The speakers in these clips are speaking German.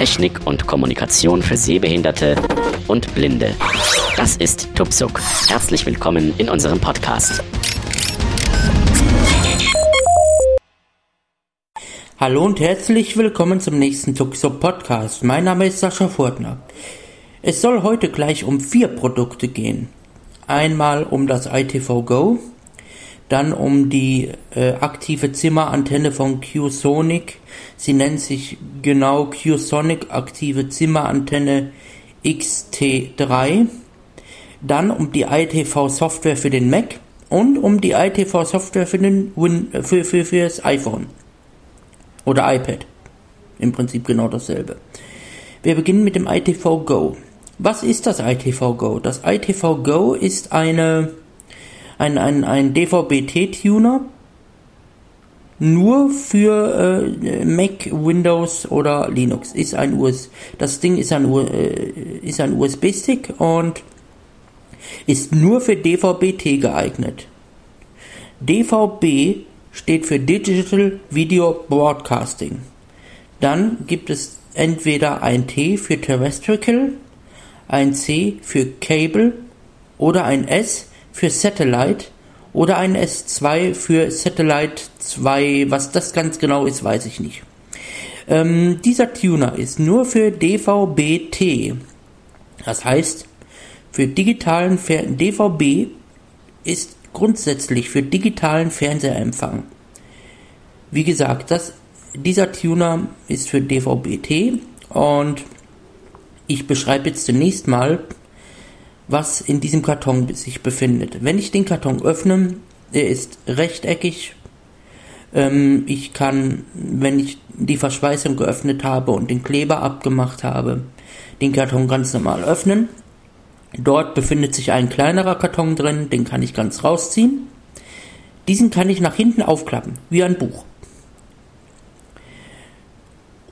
Technik und Kommunikation für Sehbehinderte und Blinde. Das ist Tupsuk. Herzlich willkommen in unserem Podcast. Hallo und herzlich willkommen zum nächsten Tuxo Podcast. Mein Name ist Sascha Furtner. Es soll heute gleich um vier Produkte gehen. Einmal um das ITV Go, dann um die äh, aktive Zimmerantenne von Q-Sonic. Sie nennt sich genau Q-Sonic aktive Zimmerantenne XT3. Dann um die ITV Software für den Mac und um die ITV Software für, für, für, für das iPhone. Oder iPad. Im Prinzip genau dasselbe. Wir beginnen mit dem ITV Go. Was ist das ITV Go? Das ITV Go ist eine, ein, ein, ein DVB-T-Tuner nur für äh, Mac, Windows oder Linux. Ist ein US, das Ding ist ein, äh, ist ein USB-Stick und ist nur für DVB-T geeignet. DVB steht für Digital Video Broadcasting. Dann gibt es entweder ein T für Terrestrial, ein C für Cable oder ein S für Satellite oder ein S2 für Satellite 2. Was das ganz genau ist, weiß ich nicht. Ähm, dieser Tuner ist nur für DVB-T. Das heißt, für digitalen Fer DVB ist grundsätzlich für digitalen Fernsehempfang. Wie gesagt, das, dieser Tuner ist für DVB-T und ich beschreibe jetzt zunächst mal, was in diesem Karton sich befindet. Wenn ich den Karton öffne, er ist rechteckig. Ähm, ich kann, wenn ich die Verschweißung geöffnet habe und den Kleber abgemacht habe, den Karton ganz normal öffnen. Dort befindet sich ein kleinerer Karton drin, den kann ich ganz rausziehen. Diesen kann ich nach hinten aufklappen, wie ein Buch.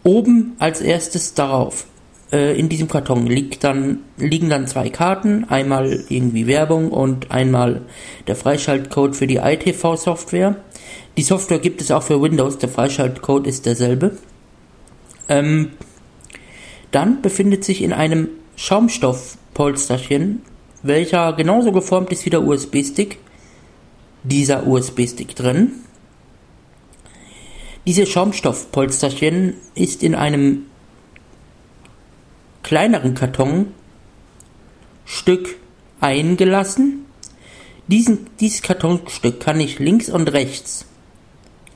Oben als erstes darauf, äh, in diesem Karton liegt dann, liegen dann zwei Karten, einmal irgendwie Werbung und einmal der Freischaltcode für die ITV-Software. Die Software gibt es auch für Windows, der Freischaltcode ist derselbe. Ähm, dann befindet sich in einem Schaumstoffpolsterchen, welcher genauso geformt ist wie der USB-Stick, dieser USB-Stick drin. Dieses Schaumstoffpolsterchen ist in einem kleineren Kartonstück eingelassen. Diesen, dieses Kartonstück kann ich links und rechts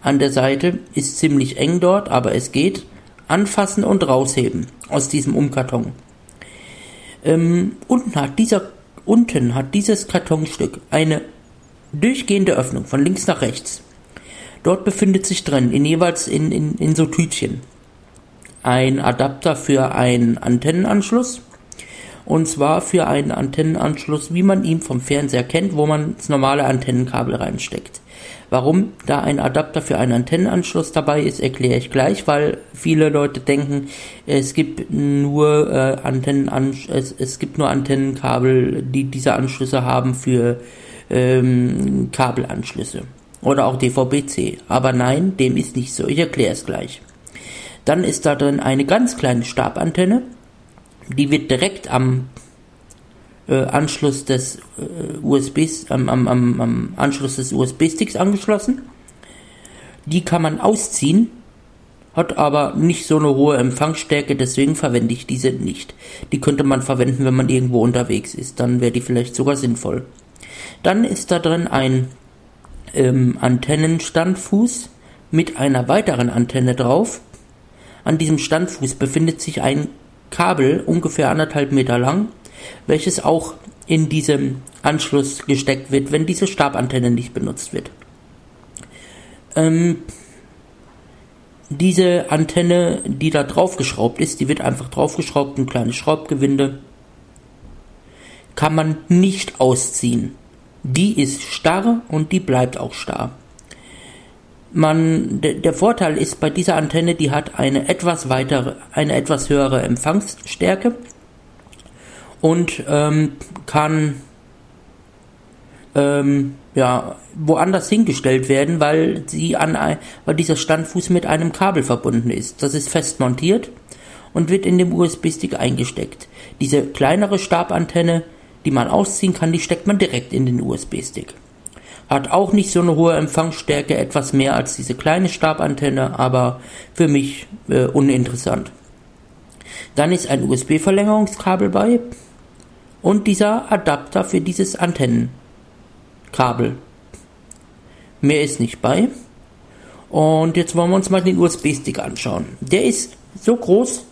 an der Seite, ist ziemlich eng dort, aber es geht, anfassen und rausheben aus diesem Umkarton. Ähm, unten hat dieser unten hat dieses Kartonstück eine durchgehende Öffnung von links nach rechts. Dort befindet sich drin, in jeweils in, in, in so Tütchen, ein Adapter für einen Antennenanschluss. Und zwar für einen Antennenanschluss, wie man ihn vom Fernseher kennt, wo man das normale Antennenkabel reinsteckt. Warum da ein Adapter für einen Antennenanschluss dabei ist, erkläre ich gleich, weil viele Leute denken, es gibt nur äh, Antennen es, es gibt nur Antennenkabel, die diese Anschlüsse haben für ähm, Kabelanschlüsse oder auch DVB-C. Aber nein, dem ist nicht so. Ich erkläre es gleich. Dann ist da drin eine ganz kleine Stabantenne, die wird direkt am äh, Anschluss des äh, USBs, am, am, am, am Anschluss des USB-Sticks angeschlossen. Die kann man ausziehen, hat aber nicht so eine hohe Empfangsstärke, deswegen verwende ich diese nicht. Die könnte man verwenden, wenn man irgendwo unterwegs ist, dann wäre die vielleicht sogar sinnvoll. Dann ist da drin ein ähm, Antennenstandfuß mit einer weiteren Antenne drauf. An diesem Standfuß befindet sich ein Kabel ungefähr anderthalb Meter lang, welches auch in diesem Anschluss gesteckt wird, wenn diese Stabantenne nicht benutzt wird. Ähm, diese Antenne, die da draufgeschraubt ist, die wird einfach draufgeschraubt, ein kleines Schraubgewinde, kann man nicht ausziehen. Die ist starr und die bleibt auch starr. Man, der Vorteil ist bei dieser Antenne, die hat eine etwas weitere, eine etwas höhere Empfangsstärke und ähm, kann ähm, ja woanders hingestellt werden, weil sie an weil dieser Standfuß mit einem Kabel verbunden ist. Das ist fest montiert und wird in den USB-Stick eingesteckt. Diese kleinere Stabantenne, die man ausziehen kann, die steckt man direkt in den USB-Stick. Hat auch nicht so eine hohe Empfangsstärke, etwas mehr als diese kleine Stabantenne, aber für mich äh, uninteressant. Dann ist ein USB-Verlängerungskabel bei und dieser Adapter für dieses Antennenkabel. Mehr ist nicht bei. Und jetzt wollen wir uns mal den USB-Stick anschauen. Der ist so groß.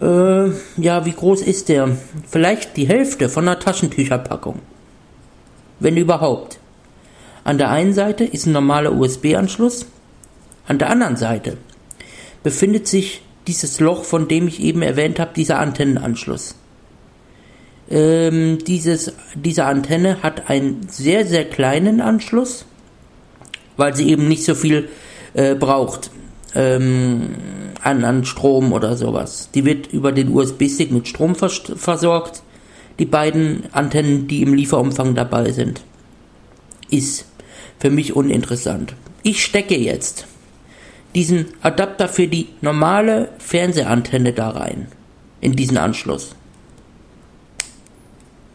Äh, ja, wie groß ist der? Vielleicht die Hälfte von einer Taschentücherpackung. Wenn überhaupt. An der einen Seite ist ein normaler USB-Anschluss. An der anderen Seite befindet sich dieses Loch, von dem ich eben erwähnt habe, dieser Antennenanschluss. Ähm, dieses, diese Antenne hat einen sehr, sehr kleinen Anschluss weil sie eben nicht so viel äh, braucht ähm, an, an Strom oder sowas. Die wird über den USB-Stick mit Strom vers versorgt. Die beiden Antennen, die im Lieferumfang dabei sind, ist für mich uninteressant. Ich stecke jetzt diesen Adapter für die normale Fernsehantenne da rein. In diesen Anschluss.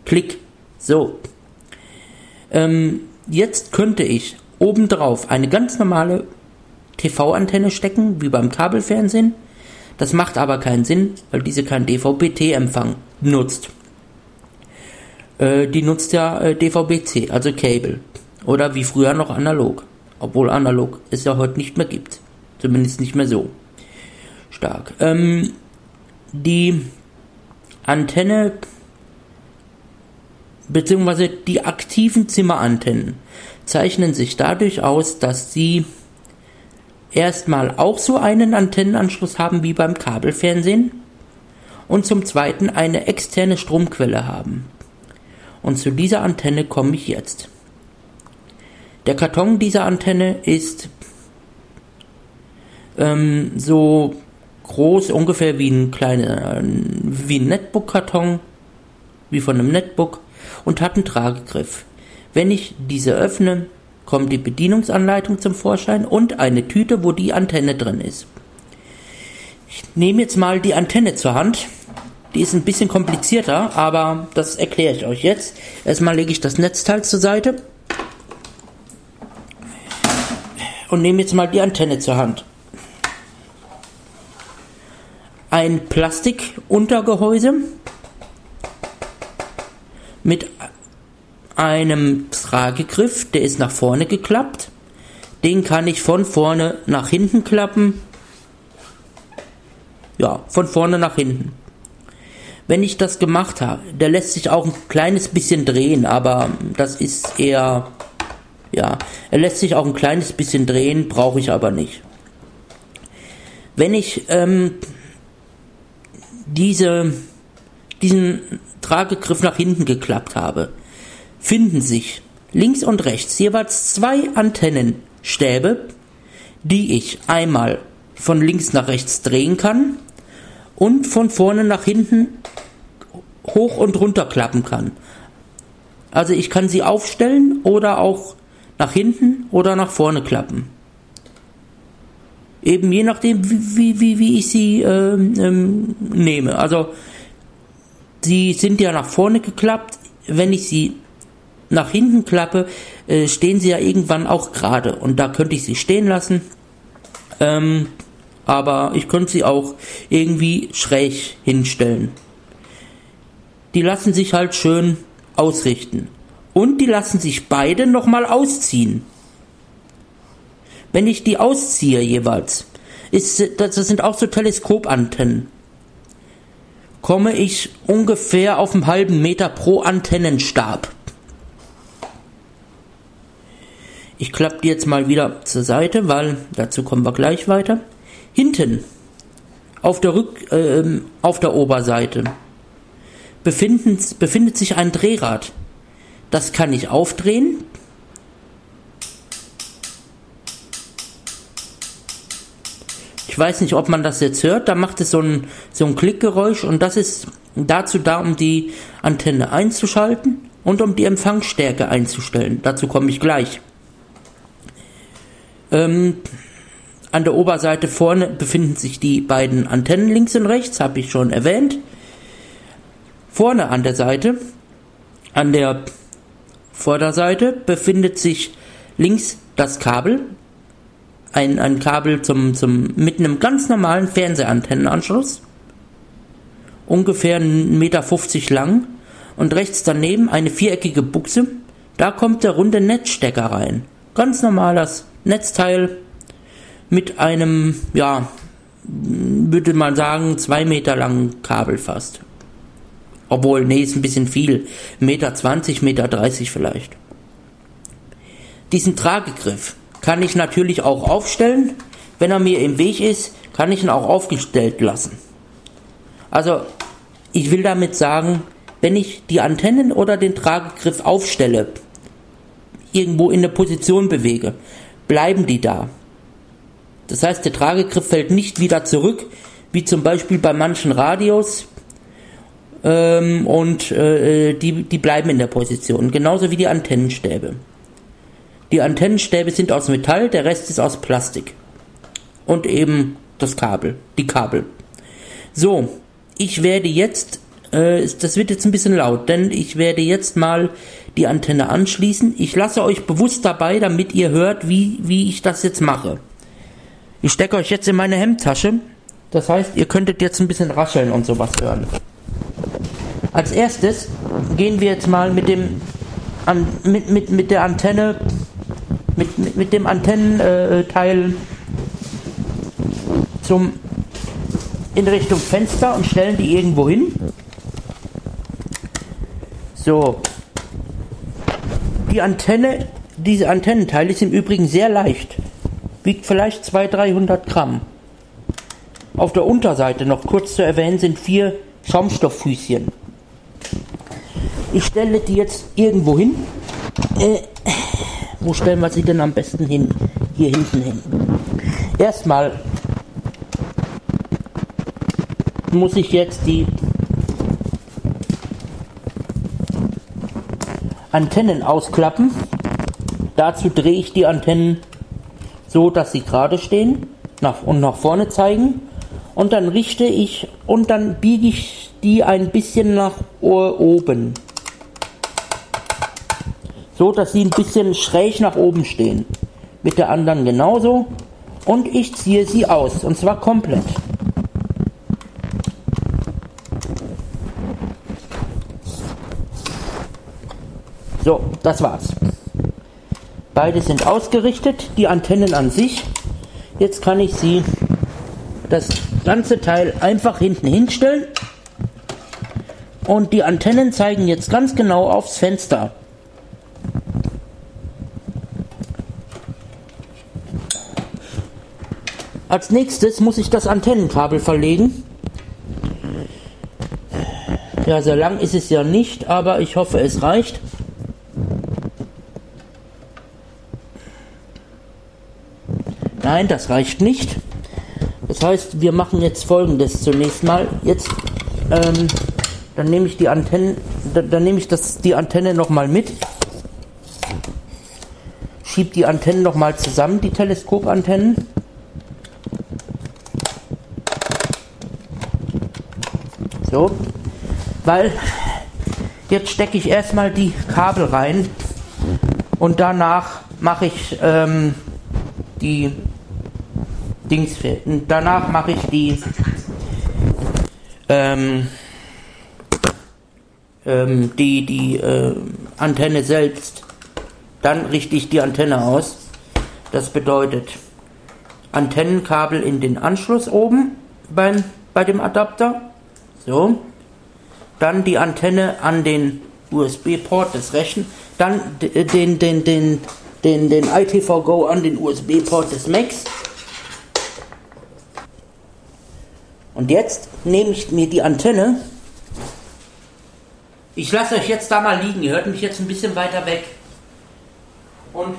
Klick. So. Ähm, jetzt könnte ich obendrauf eine ganz normale TV-Antenne stecken, wie beim Kabelfernsehen. Das macht aber keinen Sinn, weil diese keinen DVB-T-Empfang nutzt. Äh, die nutzt ja äh, DVB-C, also Cable. Oder wie früher noch analog. Obwohl analog es ja heute nicht mehr gibt. Zumindest nicht mehr so stark. Ähm, die Antenne beziehungsweise die aktiven Zimmerantennen zeichnen sich dadurch aus, dass sie erstmal auch so einen Antennenanschluss haben wie beim Kabelfernsehen und zum zweiten eine externe Stromquelle haben. Und zu dieser Antenne komme ich jetzt. Der Karton dieser Antenne ist ähm, so groß ungefähr wie ein kleiner wie ein Netbook-Karton, wie von einem Netbook und hat einen Tragegriff. Wenn ich diese öffne, kommt die Bedienungsanleitung zum Vorschein und eine Tüte, wo die Antenne drin ist. Ich nehme jetzt mal die Antenne zur Hand. Die ist ein bisschen komplizierter, aber das erkläre ich euch jetzt. Erstmal lege ich das Netzteil zur Seite und nehme jetzt mal die Antenne zur Hand. Ein Plastikuntergehäuse mit einem Tragegriff, der ist nach vorne geklappt. Den kann ich von vorne nach hinten klappen. Ja, von vorne nach hinten. Wenn ich das gemacht habe, der lässt sich auch ein kleines bisschen drehen, aber das ist eher, ja, er lässt sich auch ein kleines bisschen drehen, brauche ich aber nicht. Wenn ich ähm, diese, diesen Tragegriff nach hinten geklappt habe, finden sich links und rechts jeweils zwei Antennenstäbe, die ich einmal von links nach rechts drehen kann und von vorne nach hinten hoch und runter klappen kann. Also ich kann sie aufstellen oder auch nach hinten oder nach vorne klappen. Eben je nachdem, wie, wie, wie ich sie ähm, ähm, nehme. Also sie sind ja nach vorne geklappt. Wenn ich sie nach hinten klappe, äh, stehen sie ja irgendwann auch gerade. Und da könnte ich sie stehen lassen. Ähm, aber ich könnte sie auch irgendwie schräg hinstellen. Die lassen sich halt schön ausrichten. Und die lassen sich beide nochmal ausziehen. Wenn ich die ausziehe jeweils, ist, das sind auch so Teleskopantennen, komme ich ungefähr auf einen halben Meter pro Antennenstab. Ich klappe die jetzt mal wieder zur Seite, weil dazu kommen wir gleich weiter. Hinten auf der, Rück, äh, auf der Oberseite befindet, befindet sich ein Drehrad. Das kann ich aufdrehen. Ich weiß nicht, ob man das jetzt hört. Da macht es so ein, so ein Klickgeräusch und das ist dazu da, um die Antenne einzuschalten und um die Empfangsstärke einzustellen. Dazu komme ich gleich. Ähm, An der Oberseite vorne befinden sich die beiden Antennen links und rechts, habe ich schon erwähnt. Vorne an der Seite, an der Vorderseite befindet sich links das Kabel, ein, ein Kabel zum, zum, mit einem ganz normalen Fernsehantennenanschluss, ungefähr 1,50 Meter lang, und rechts daneben eine viereckige Buchse, da kommt der runde Netzstecker rein. Ganz normales Netzteil mit einem, ja, würde man sagen, zwei Meter langen Kabel fast. Obwohl, nee, ist ein bisschen viel. Meter 20, Meter 30 vielleicht. Diesen Tragegriff kann ich natürlich auch aufstellen. Wenn er mir im Weg ist, kann ich ihn auch aufgestellt lassen. Also, ich will damit sagen, wenn ich die Antennen oder den Tragegriff aufstelle, irgendwo in eine Position bewege, bleiben die da. Das heißt, der Tragegriff fällt nicht wieder zurück, wie zum Beispiel bei manchen Radios, ähm, und äh, die, die bleiben in der Position, genauso wie die Antennenstäbe. Die Antennenstäbe sind aus Metall, der Rest ist aus Plastik. Und eben das Kabel, die Kabel. So, ich werde jetzt, äh, das wird jetzt ein bisschen laut, denn ich werde jetzt mal die Antenne anschließen. Ich lasse euch bewusst dabei, damit ihr hört, wie, wie ich das jetzt mache. Ich stecke euch jetzt in meine Hemdtasche. Das heißt, ihr könntet jetzt ein bisschen rascheln und sowas hören. Als erstes gehen wir jetzt mal mit dem an, mit, mit, mit der Antenne mit, mit, mit dem Antennenteil zum in Richtung Fenster und stellen die irgendwo hin. So. Die Antenne, diese Antennenteil ist im Übrigen sehr leicht. Wiegt vielleicht 200-300 Gramm. Auf der Unterseite noch kurz zu erwähnen sind vier Schaumstofffüßchen. Ich stelle die jetzt irgendwo hin. Äh, wo stellen wir sie denn am besten hin? Hier hinten hin. Erstmal muss ich jetzt die Antennen ausklappen. Dazu drehe ich die Antennen so, dass sie gerade stehen nach, und nach vorne zeigen. Und dann richte ich und dann biege ich die ein bisschen nach oben so dass sie ein bisschen schräg nach oben stehen. Mit der anderen genauso. Und ich ziehe sie aus. Und zwar komplett. So, das war's. Beide sind ausgerichtet, die Antennen an sich. Jetzt kann ich sie, das ganze Teil einfach hinten hinstellen. Und die Antennen zeigen jetzt ganz genau aufs Fenster. Als nächstes muss ich das Antennenkabel verlegen. Ja, sehr lang ist es ja nicht, aber ich hoffe, es reicht. Nein, das reicht nicht. Das heißt, wir machen jetzt folgendes zunächst mal. Jetzt, ähm, dann nehme ich die Antenne, dann, dann nehme ich das, die Antenne nochmal mit. Schieb die Antennen nochmal zusammen, die Teleskopantennen. So, weil jetzt stecke ich erstmal die Kabel rein und danach mache ich ähm, die Dings danach mache ich die ähm, ähm, die die äh, Antenne selbst. Dann richte ich die Antenne aus. Das bedeutet Antennenkabel in den Anschluss oben beim, bei dem Adapter so. Dann die Antenne an den USB-Port des Rechners. Dann den, den, den, den, den ITV-Go an den USB-Port des Macs. Und jetzt nehme ich mir die Antenne. Ich lasse euch jetzt da mal liegen. Ihr hört mich jetzt ein bisschen weiter weg. Und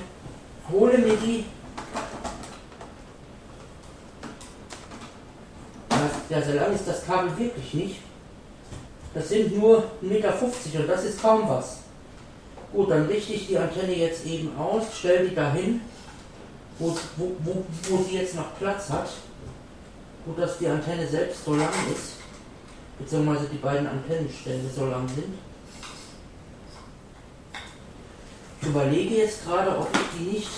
hole mir die Ja, so lang ist das Kabel wirklich nicht. Das sind nur 1,50 Meter und das ist kaum was. Gut, dann richte ich die Antenne jetzt eben aus, stelle die dahin wo, wo, wo, wo sie jetzt noch Platz hat, wo dass die Antenne selbst so lang ist, beziehungsweise die beiden Antennenstände so lang sind. Ich überlege jetzt gerade, ob ich die nicht.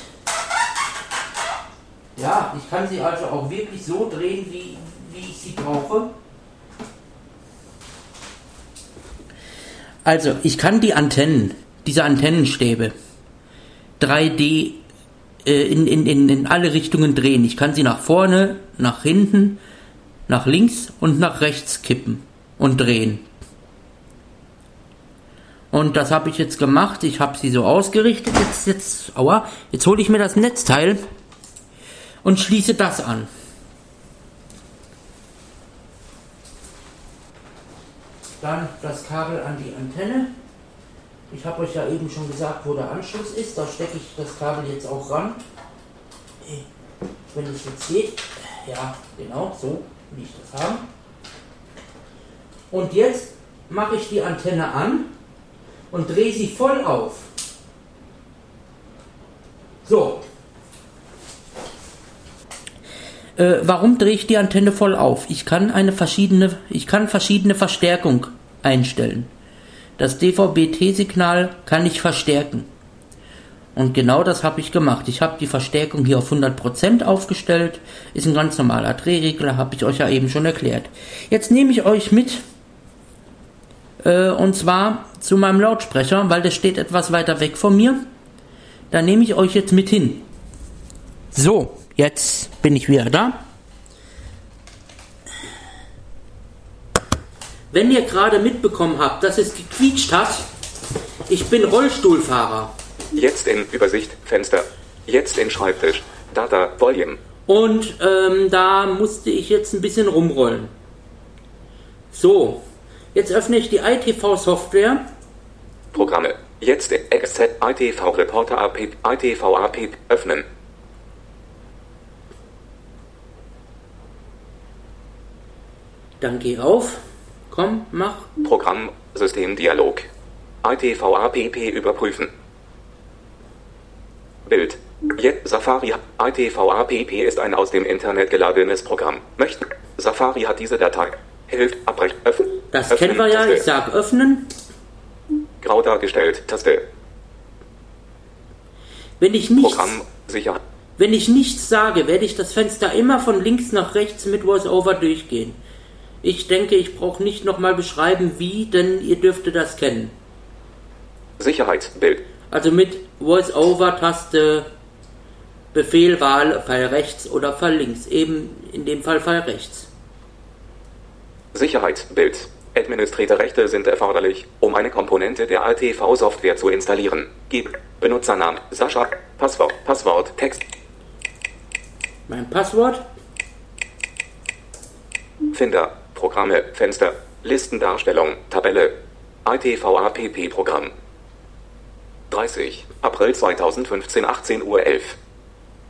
Ja, ich kann sie also auch wirklich so drehen, wie, wie ich sie brauche. Also, ich kann die Antennen, diese Antennenstäbe, 3D äh, in, in, in, in alle Richtungen drehen. Ich kann sie nach vorne, nach hinten, nach links und nach rechts kippen und drehen. Und das habe ich jetzt gemacht. Ich habe sie so ausgerichtet. Jetzt, jetzt, aua, jetzt hole ich mir das Netzteil und schließe das an. Dann das Kabel an die Antenne. Ich habe euch ja eben schon gesagt, wo der Anschluss ist. Da stecke ich das Kabel jetzt auch ran. Wenn es jetzt geht. Ja, genau, so will ich das haben. Und jetzt mache ich die Antenne an und drehe sie voll auf. So. Äh, warum drehe ich die Antenne voll auf? Ich kann eine verschiedene, ich kann verschiedene Verstärkung einstellen. Das DVB-T-Signal kann ich verstärken. Und genau das habe ich gemacht. Ich habe die Verstärkung hier auf 100% aufgestellt. Ist ein ganz normaler Drehregler, habe ich euch ja eben schon erklärt. Jetzt nehme ich euch mit äh, und zwar zu meinem Lautsprecher, weil der steht etwas weiter weg von mir. Da nehme ich euch jetzt mit hin. So, jetzt bin ich wieder da. Wenn ihr gerade mitbekommen habt, dass es gequietscht hat, ich bin Rollstuhlfahrer. Jetzt in Übersicht, Fenster. Jetzt in Schreibtisch. Data, Volume. Und ähm, da musste ich jetzt ein bisschen rumrollen. So, Jetzt öffne ich die ITV-Software. Programme. Jetzt XZ ITV Reporter AP ITV AP öffnen. Dann geh auf. Komm, mach. Programm Systemdialog. ITV APP überprüfen. Bild. Jetzt Safari ITV APP ist ein aus dem Internet geladenes Programm. Möchten Safari hat diese Datei. Hilft abbrechen. Öffnen. Das öffnen, kennen wir ja. Taste. Ich sag öffnen. Grau dargestellt. Taste. Wenn ich nichts, Programm sicher. Wenn ich nichts sage, werde ich das Fenster immer von links nach rechts mit VoiceOver durchgehen. Ich denke, ich brauche nicht nochmal beschreiben, wie, denn ihr dürftet das kennen. Sicherheitsbild. Also mit VoiceOver-Taste Befehl, Wahl, Pfeil rechts oder Pfeil links. Eben in dem Fall Pfeil rechts. Sicherheitsbild. Administratorrechte sind erforderlich, um eine Komponente der ATV-Software zu installieren. Gib Benutzernamen Sascha, Passwort, Passwort, Text. Mein Passwort? Finder, Programme, Fenster, Listendarstellung, Tabelle. ITV-APP-Programm. 30. April 2015, 18 Uhr 11.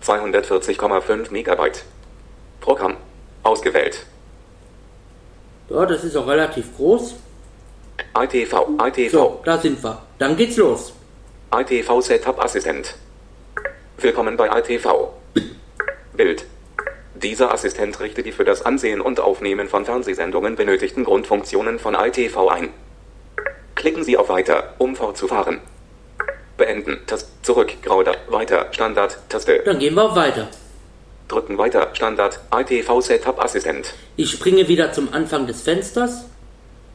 240,5 Megabyte. Programm. Ausgewählt. Ja, das ist auch relativ groß. ITV, ITV. So, da sind wir. Dann geht's los. ITV Setup Assistent. Willkommen bei ITV. Bild. Dieser Assistent richtet die für das Ansehen und Aufnehmen von Fernsehsendungen benötigten Grundfunktionen von ITV ein. Klicken Sie auf Weiter, um fortzufahren. Beenden, Taste, zurück, Grauder, Weiter, Standard, Taste. Dann gehen wir auf Weiter. Drücken weiter. Standard. ITV Setup Assistent. Ich springe wieder zum Anfang des Fensters.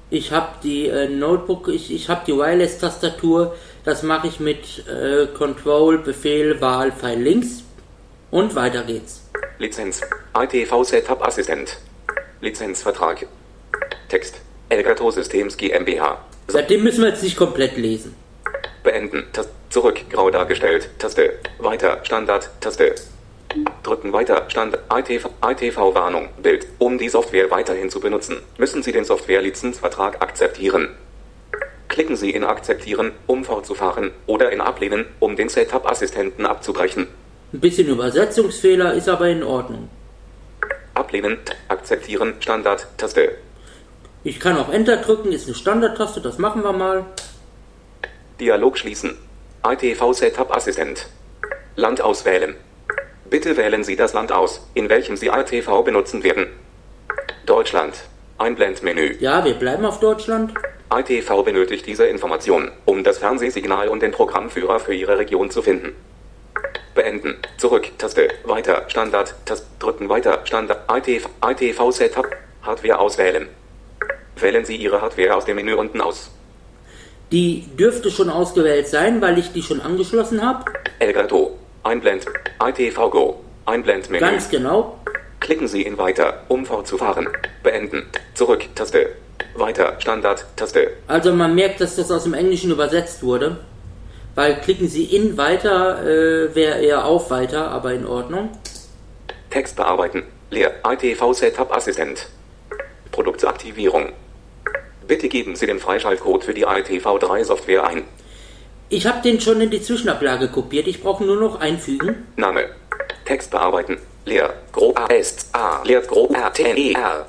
Ich habe die äh, Notebook, ich, ich habe die Wireless-Tastatur. Das mache ich mit äh, Control, Befehl, Wahl, Pfeil links. Und weiter geht's. Lizenz. ITV Setup Assistent. Lizenzvertrag. Text. Elgato Systems GmbH. Seitdem müssen wir jetzt nicht komplett lesen. Beenden. Taste. Zurück. Grau dargestellt. Taste. Weiter. Standard. Taste. Drücken weiter. Stand ITV, ITV Warnung. Bild. Um die Software weiterhin zu benutzen, müssen Sie den Software-Lizenzvertrag akzeptieren. Klicken Sie in Akzeptieren, um fortzufahren, oder in Ablehnen, um den Setup-Assistenten abzubrechen. Ein bisschen Übersetzungsfehler ist aber in Ordnung. Ablehnen, akzeptieren, Standard, Taste. Ich kann auch Enter drücken, ist eine Standardtaste, das machen wir mal. Dialog schließen. ITV Setup Assistent. Land auswählen. Bitte wählen Sie das Land aus, in welchem Sie ITV benutzen werden. Deutschland. Einblendmenü. Ja, wir bleiben auf Deutschland. ITV benötigt diese Information, um das Fernsehsignal und den Programmführer für Ihre Region zu finden. Beenden. Zurück. Taste. Weiter. Standard. Taste. Drücken. Weiter. Standard. ITV. ITV Setup. Hardware auswählen. Wählen Sie Ihre Hardware aus dem Menü unten aus. Die dürfte schon ausgewählt sein, weil ich die schon angeschlossen habe. Elgato. Einblend. ITV Go. Einblendmenü. Ganz genau. Klicken Sie in Weiter, um fortzufahren. Beenden. Zurück. Taste. Weiter. Standard. Taste. Also man merkt, dass das aus dem Englischen übersetzt wurde. Weil klicken Sie in weiter äh, wäre eher auf weiter, aber in Ordnung. Text bearbeiten. Leer. ITV Setup Assistent. Produktaktivierung. Bitte geben Sie den Freischaltcode für die ITV3 Software ein. Ich habe den schon in die Zwischenablage kopiert. Ich brauche nur noch einfügen. Name. Text bearbeiten. Leer. Grob A ist A. Leer grob R T E R.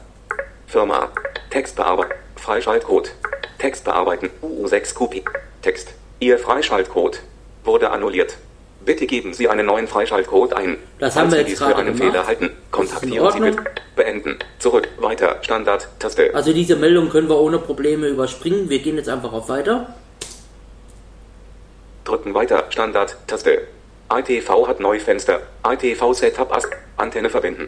Firma. Text bearbeiten. Freischaltcode. Text bearbeiten. U6 Kopie. Text. Ihr Freischaltcode wurde annulliert. Bitte geben Sie einen neuen Freischaltcode ein. Das haben wir Sie jetzt für gerade einen gemacht. Fehler halten, kontaktieren Sie bitte. Beenden. Zurück. Weiter. Standard. Taste. Also diese Meldung können wir ohne Probleme überspringen. Wir gehen jetzt einfach auf weiter. Drücken weiter. Standard. Taste. ITV hat Neufenster. ITV Setup As Antenne verbinden.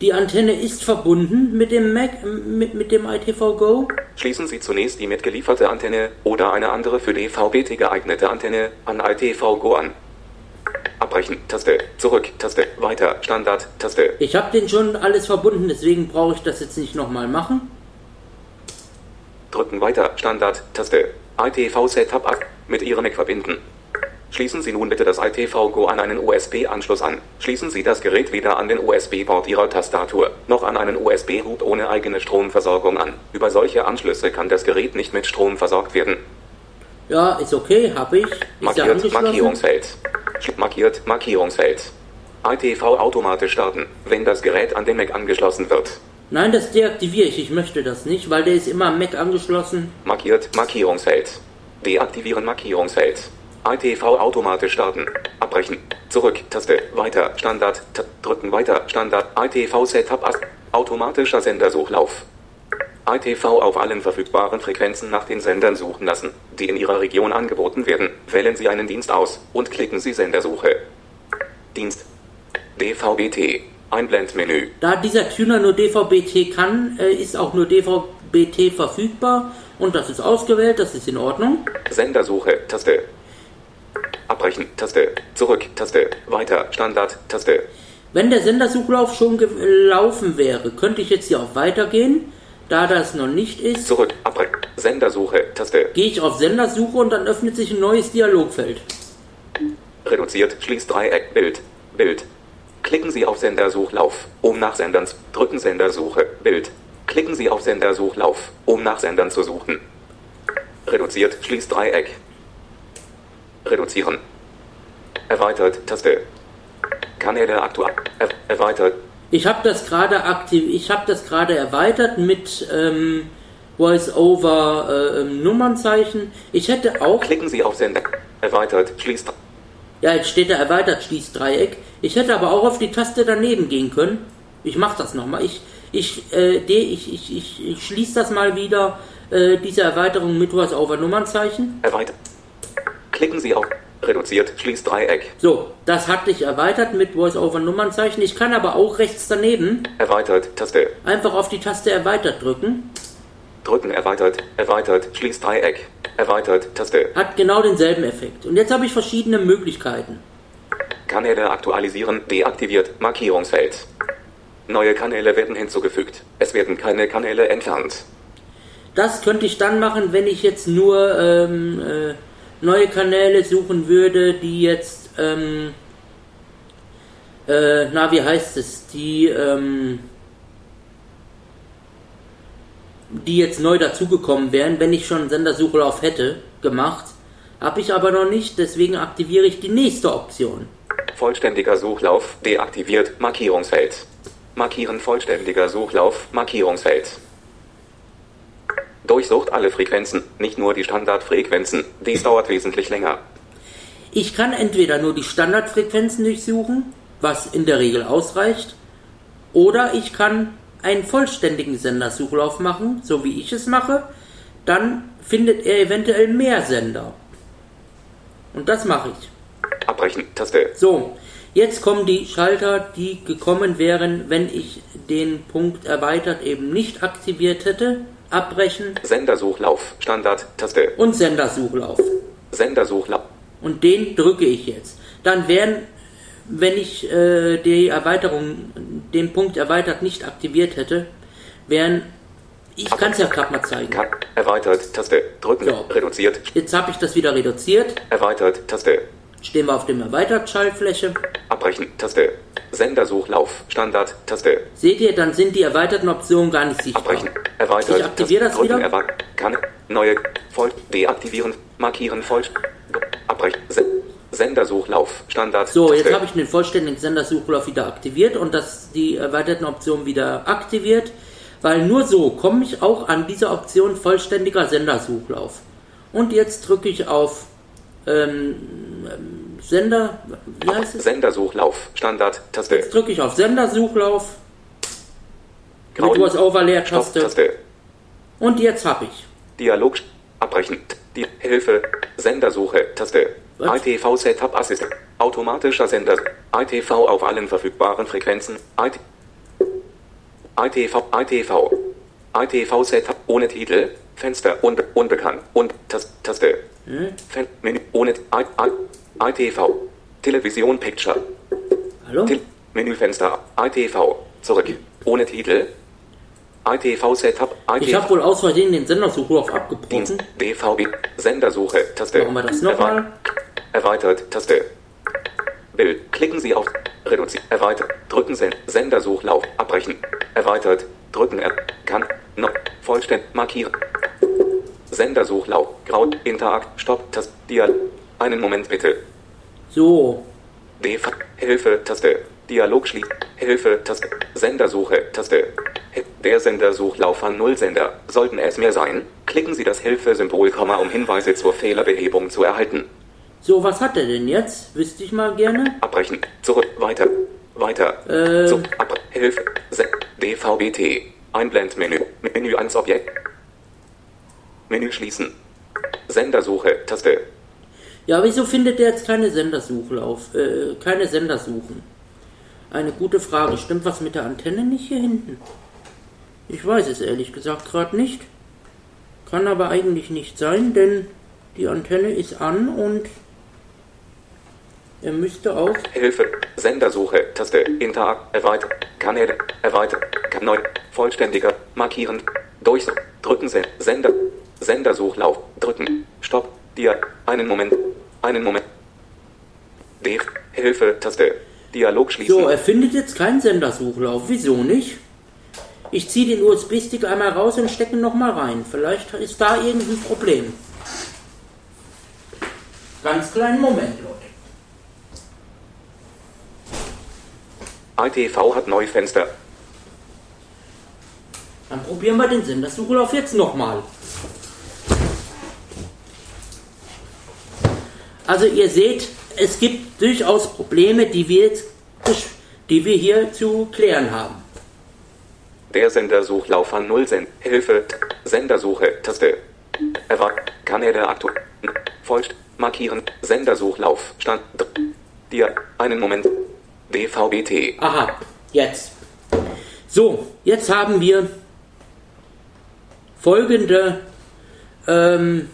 Die Antenne ist verbunden mit dem Mac, mit, mit dem ITV Go. Schließen Sie zunächst die mitgelieferte Antenne oder eine andere für DVB-T geeignete Antenne an ITV Go an. Abbrechen. Taste. Zurück. Taste. Weiter. Standard. Taste. Ich habe den schon alles verbunden, deswegen brauche ich das jetzt nicht nochmal machen. Drücken weiter. Standard. Taste. ITV Setup mit Ihrem Mac verbinden. Schließen Sie nun bitte das ITV Go an einen USB-Anschluss an. Schließen Sie das Gerät weder an den USB-Port Ihrer Tastatur noch an einen USB-Hub ohne eigene Stromversorgung an. Über solche Anschlüsse kann das Gerät nicht mit Strom versorgt werden. Ja, ist okay, habe ich. Ist Markiert. Markierungsfeld. Markiert Markierungsfeld. ITV automatisch starten, wenn das Gerät an den Mac angeschlossen wird. Nein, das deaktiviere ich. Ich möchte das nicht, weil der ist immer am Mac angeschlossen. Markiert Markierungsfeld. Deaktivieren Markierungsfeld. ITV automatisch starten. Abbrechen. Zurück. Taste. Weiter. Standard. Ta drücken weiter. Standard. ITV Setup automatischer Sendersuchlauf. ITV auf allen verfügbaren Frequenzen nach den Sendern suchen lassen, die in Ihrer Region angeboten werden. Wählen Sie einen Dienst aus und klicken Sie Sendersuche. Dienst. DVB-T. Einblendmenü. Da dieser Tuner nur DVB-T kann, äh, ist auch nur DVB-T verfügbar. Und das ist ausgewählt, das ist in Ordnung. Sendersuche. Taste. Abbrechen. Taste. Zurück. Taste. Weiter. Standard. Taste. Wenn der Sendersuchlauf schon gelaufen wäre, könnte ich jetzt hier auf Weitergehen. Da das noch nicht ist, Zurück. Abbrechen. Sendersuche. Taste. gehe ich auf Sendersuche und dann öffnet sich ein neues Dialogfeld. Reduziert. Schließt Dreieck. Bild. Bild. Klicken Sie auf Sendersuchlauf, um nach Sendern zu drücken Sendersuche. Bild. Klicken Sie auf Sendersuchlauf, um nach Sendern zu suchen. Reduziert. Schließt Dreieck. Reduzieren. Erweitert. Taste. Kanäle aktuell. Er erweitert. Ich habe das gerade aktiv, ich habe das gerade erweitert mit ähm, Voice-over äh, ähm, Nummernzeichen. Ich hätte auch, Klicken Sie auf Sender. Erweitert. Schließt. ja jetzt steht da erweitert schließt Dreieck. Ich hätte aber auch auf die Taste daneben gehen können. Ich mache das nochmal. Ich ich, äh, de, ich ich ich ich schließe das mal wieder äh, diese Erweiterung mit Voice-over Nummernzeichen. Erweitert. Klicken Sie auf. Reduziert. Schließt Dreieck. So, das hatte ich erweitert mit Voice-over Nummernzeichen. Ich kann aber auch rechts daneben Erweitert. Taste. einfach auf die Taste erweitert drücken. Drücken. Erweitert. Erweitert. Schließt Dreieck. Erweitert. Taste. Hat genau denselben Effekt. Und jetzt habe ich verschiedene Möglichkeiten. Kanäle aktualisieren, deaktiviert, Markierungsfeld. Neue Kanäle werden hinzugefügt. Es werden keine Kanäle entfernt. Das könnte ich dann machen, wenn ich jetzt nur ähm, äh, neue Kanäle suchen würde, die jetzt, ähm, äh, na, wie heißt es, die, ähm, die jetzt neu dazugekommen wären, wenn ich schon einen Sendersuchlauf hätte gemacht. Habe ich aber noch nicht, deswegen aktiviere ich die nächste Option. Vollständiger Suchlauf, deaktiviert, Markierungsfeld. Markieren vollständiger Suchlauf, Markierungsfeld. Durchsucht alle Frequenzen, nicht nur die Standardfrequenzen. Dies dauert wesentlich länger. Ich kann entweder nur die Standardfrequenzen durchsuchen, was in der Regel ausreicht, oder ich kann einen vollständigen Sendersuchlauf machen, so wie ich es mache. Dann findet er eventuell mehr Sender. Und das mache ich. Abbrechen. Taste. So, jetzt kommen die Schalter, die gekommen wären, wenn ich den Punkt erweitert eben nicht aktiviert hätte. Abbrechen Sendersuchlauf. Standard. Taste. und Sendersuchlauf. Sendersuchlauf. Und den drücke ich jetzt. Dann wären, wenn ich äh, die Erweiterung, den Punkt erweitert nicht aktiviert hätte, wären, ich kann es ja gerade mal zeigen. Erweitert. Taste. Drücken. So. Reduziert. Jetzt habe ich das wieder reduziert. Erweitert. Taste. Stehen wir auf dem Erweitert-Schaltfläche. Abbrechen. Taste. Sendersuchlauf. Standard. Taste. Seht ihr, dann sind die erweiterten Optionen gar nicht sichtbar. Abbrechen. Erweitert. Ich aktiviere das Drücken, wieder. Kann. Neue. Voll. Deaktivieren. Markieren. Voll. Abbrechen. Se Sendersuchlauf. Standard. So, jetzt Taste. habe ich den vollständigen Sendersuchlauf wieder aktiviert und das, die erweiterten Optionen wieder aktiviert, weil nur so komme ich auch an diese Option vollständiger Sendersuchlauf. Und jetzt drücke ich auf ähm, ähm, Sender, wie heißt es? Sendersuchlauf. Standard. Taste. Jetzt drücke ich auf Sendersuchlauf Grau. mit Overlayer-Taste Stopp-Taste. und jetzt habe ich. Dialog. Abbrechen. Die Hilfe. Sendersuche. Taste. Was? ITV Setup Assistent. Automatischer Sender. ITV auf allen verfügbaren Frequenzen. IT ITV. ITV. ITV Setup ohne Titel. Fenster unbe unbekannt. Und Tas Taste. Fen Menü ohne I I ITV. Television Picture. Hallo? Til Menüfenster. ITV. Zurück. Ohne Titel. ITV Setup. Ich ITV. habe wohl aus Versehen den Sendersuchlauf Dienst. abgebrochen. DVB. Sendersuche. Taste. Machen wir das nochmal. Erwei- Erweitert. Taste. Bild. Klicken Sie auf Reduzieren. Erweitert. Drücken Sen Sendersuchlauf. Abbrechen. Erweitert. Drücken er. Kann. Noch. Vollständig. Markieren. Sendersuchlauf. Grau. Interakt. Stopp. Taste. Dial. Einen Moment bitte. So, DV. Hilfe. Taste. Dialog schließen. Hilfe. Taste. Sendersuche. Taste. Der Sendersuchlauf an Nullsender. Sollten es mehr sein, klicken Sie das Hilfe-Symbol, Komma, um Hinweise zur Fehlerbehebung zu erhalten. so, was hat er denn jetzt? Wüsste ich mal gerne. Abbrechen. Zurück. Weiter. Weiter. Ähm. So, ab, Hilfe. Se DVBT. Einblendmenü. Menü ans Objekt. Menü schließen. Sendersuche. Taste. Ja, wieso findet er jetzt keine Sendersuchlauf? Äh, keine Sendersuchen? Eine gute Frage. Stimmt was mit der Antenne nicht hier hinten? Ich weiß es ehrlich gesagt gerade nicht. Kann aber eigentlich nicht sein, denn die Antenne ist an und er müsste auch. Hilfe. Sendersuche. Taste. Interakt. Erweitert. Kanäle. Erweitert. Neu. Vollständiger. Markieren. Durch. Drücken Sen Sender. Sendersuchlauf. Drücken. Stopp. Dia. Einen Moment. Einen Moment. D. Hilfe. Taste. Dialog schließen. So, er findet jetzt keinen Sendersuchlauf. Wieso nicht? Ich ziehe den USB-Stick einmal raus und stecke ihn nochmal rein. Vielleicht ist da irgendein Problem. Ganz kleinen Moment, Leute. ITV hat Neufenster. Dann probieren wir den Sendersuchlauf jetzt nochmal. Also ihr seht, es gibt durchaus Probleme, die wir, jetzt, die wir hier zu klären haben. Der Sendersuchlauf an Nullsend. Hilfe. Sendersuche. Taste. Erwart. Kanäle aktuell. Vollst. Markieren. Sendersuchlauf. Stand. Dir. Einen Moment. DVBT. Aha, jetzt. So, jetzt haben wir folgende ähm,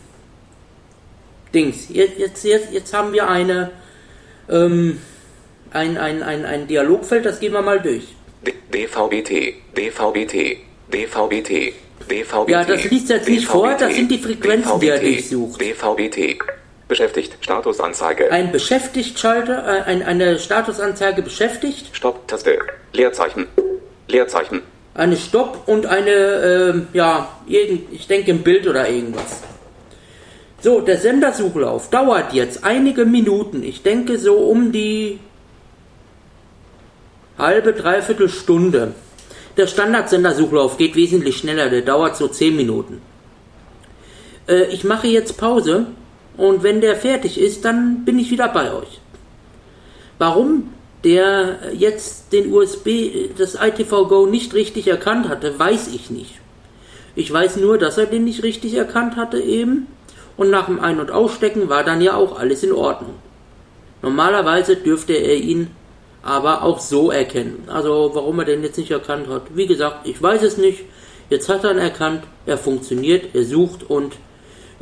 Dings. Jetzt, jetzt, jetzt, haben wir eine ähm, ein, ein, ein, ein Dialogfeld, das gehen wir mal durch. D- DVBT. DVBT. DVBT. DVBT. Ja, das liest jetzt nicht vor, das sind die Frequenzen, die er durchsucht. DVBT. Beschäftigt. Statusanzeige. Ein Beschäftigt-Schalter, äh, ein, eine Statusanzeige beschäftigt, Stopp-Taste. Leerzeichen. Leerzeichen. eine Stopp und eine, ähm, ja, irgend, ich denke ein Bild oder irgendwas. So, der Sendersuchlauf dauert jetzt einige Minuten. Ich denke so um die halbe, dreiviertel Stunde. Der Standardsendersuchlauf geht wesentlich schneller, der dauert so 10 Minuten. Äh, ich mache jetzt Pause und wenn der fertig ist, dann bin ich wieder bei euch. Warum der jetzt den USB, das ITV Go nicht richtig erkannt hatte, weiß ich nicht. Ich weiß nur, dass er den nicht richtig erkannt hatte eben und nach dem Ein- und Ausstecken war dann ja auch alles in Ordnung. Normalerweise dürfte er ihn aber auch so erkennen. Also warum er den jetzt nicht erkannt hat, wie gesagt, ich weiß es nicht. Jetzt hat er ihn erkannt, er funktioniert, er sucht und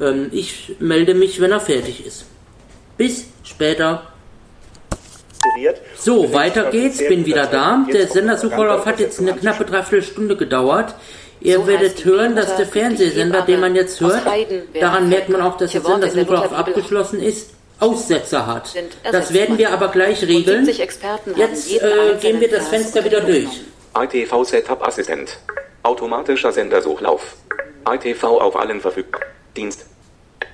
ähm, ich melde mich, wenn er fertig ist. Bis später. So, weiter geht's, bin wieder da. Der Sendersuchlauf hat jetzt eine knappe Dreiviertelstunde gedauert. Ihr So werdet hören, dass der Fernsehsender, den man jetzt hört, daran merkt man auch, dass der Welche Worte in der Sendersuchlauf Mutterbibel abgeschlossen ist, Aussetzer hat. Das werden wir aber gleich regeln. 70 Experten haben Jetzt äh, gehen wir das Fenster wieder durch. ITV Setup Assistent. Automatischer Sendersuchlauf. ITV auf allen verfügbar. Dienst.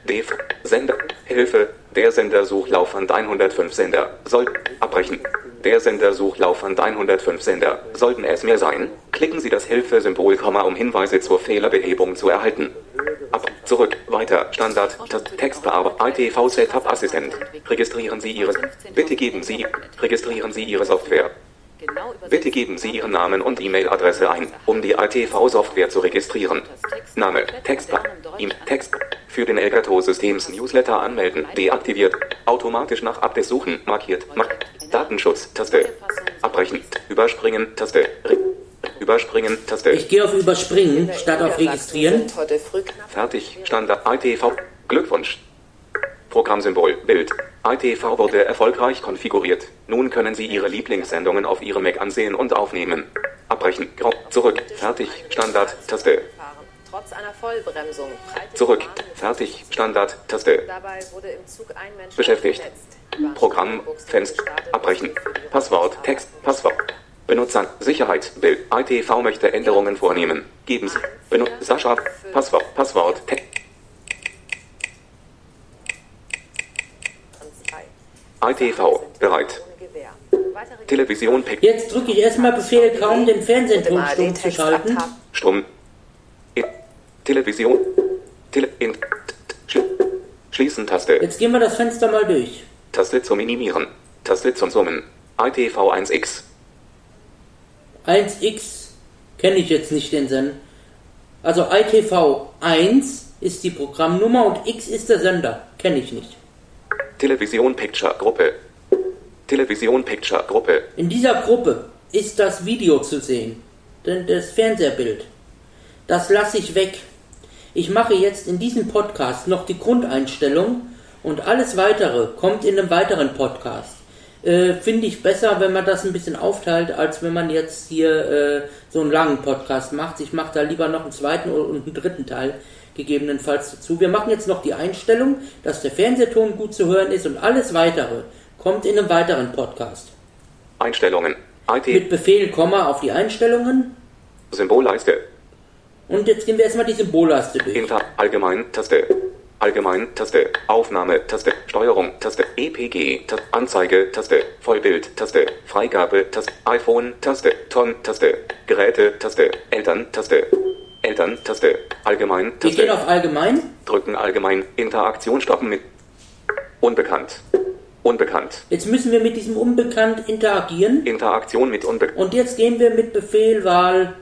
DEF. Sender. Hilfe. Der Sendersuchlauf an 105 Sender. Soll. Abbrechen. Der Sendersuchlauf an 105 Sender. Sollten es mehr sein, klicken Sie das Hilfesymbol, um Hinweise zur Fehlerbehebung zu erhalten. Ab. Zurück. Weiter. Standard. Textbearbeitung. ITV Setup Assistent. Registrieren Sie Ihre. Bitte geben Sie. Registrieren Sie Ihre Software. Genau Bitte geben Sie Ihren Namen und E-Mail-Adresse ein, um die ITV-Software zu registrieren. Name, Text, E- Text. Für den Elgato-Systems Newsletter anmelden, deaktiviert. Automatisch nach Updates suchen, markiert. Mark Datenschutz, Taste. Abbrechen, überspringen, Taste. Überspringen, Taste. Ich gehe auf Überspringen statt auf Registrieren. Fertig, Standard ITV. Glückwunsch. Programmsymbol, Bild. ITV wurde erfolgreich konfiguriert. Nun können Sie Ihre Lieblingssendungen auf Ihrem Mac ansehen und aufnehmen. Abbrechen, grau, zurück, fertig, Standard, Taste. Trotz einer Vollbremsung. Zurück, fertig, Standard, Taste. Dabei wurde im Zug ein Mensch Beschäftigt. Programm, Fenster, abbrechen. Passwort. Text, Passwort. Benutzer, Sicherheit, Bild. ITV möchte Änderungen vornehmen. Geben Sie. Benutzer, Sascha, Passwort, Passwort, Text. Zwei. ITV, bereit. Television, Pick, Jetzt drücke ich erstmal Befehl kaum, den Fernsehton stumm zu schalten. Stumm. In, Television. Tele, in, schli, Schließen Taste. Jetzt gehen wir das Fenster mal durch. Taste zum Minimieren. Taste zum Summen. ITV 1X. 1x kenne ich jetzt nicht den Sender. Also ITV 1 ist die Programmnummer und X ist der Sender. Kenne ich nicht. Television Picture Gruppe. Television Picture Gruppe. In dieser Gruppe ist das Video zu sehen. Denn das Fernsehbild. Das lasse ich weg. Ich mache jetzt in diesem Podcast noch die Grundeinstellung und alles weitere kommt in einem weiteren Podcast. Äh, Finde ich besser, wenn man das ein bisschen aufteilt, als wenn man jetzt hier äh, so einen langen Podcast macht. Ich mache da lieber noch einen zweiten und einen dritten Teil gegebenenfalls dazu. Wir machen jetzt noch die Einstellung, dass der Fernsehton gut zu hören ist und alles weitere kommt in einem weiteren Podcast. Einstellungen. Mit IT. Befehl Komma auf die Einstellungen Symbolleiste. und jetzt gehen wir erstmal die Symbolleiste durch. Inter. Allgemein. Taste. Allgemein. Taste. Aufnahme. Taste. Steuerung. Taste. EPG. Taste. Anzeige. Taste. Vollbild. Taste. Freigabe. Taste. iPhone. Taste. Ton. Taste. Geräte. Taste. Eltern. Taste. Eltern. Taste. Allgemein. Wir gehen Taste. auf Allgemein. Drücken allgemein. Interaktion stoppen mit. Unbekannt. Unbekannt. Jetzt müssen wir mit diesem Unbekannt interagieren. Interaktion mit Unbekannt. Und jetzt gehen wir mit Befehl Wahl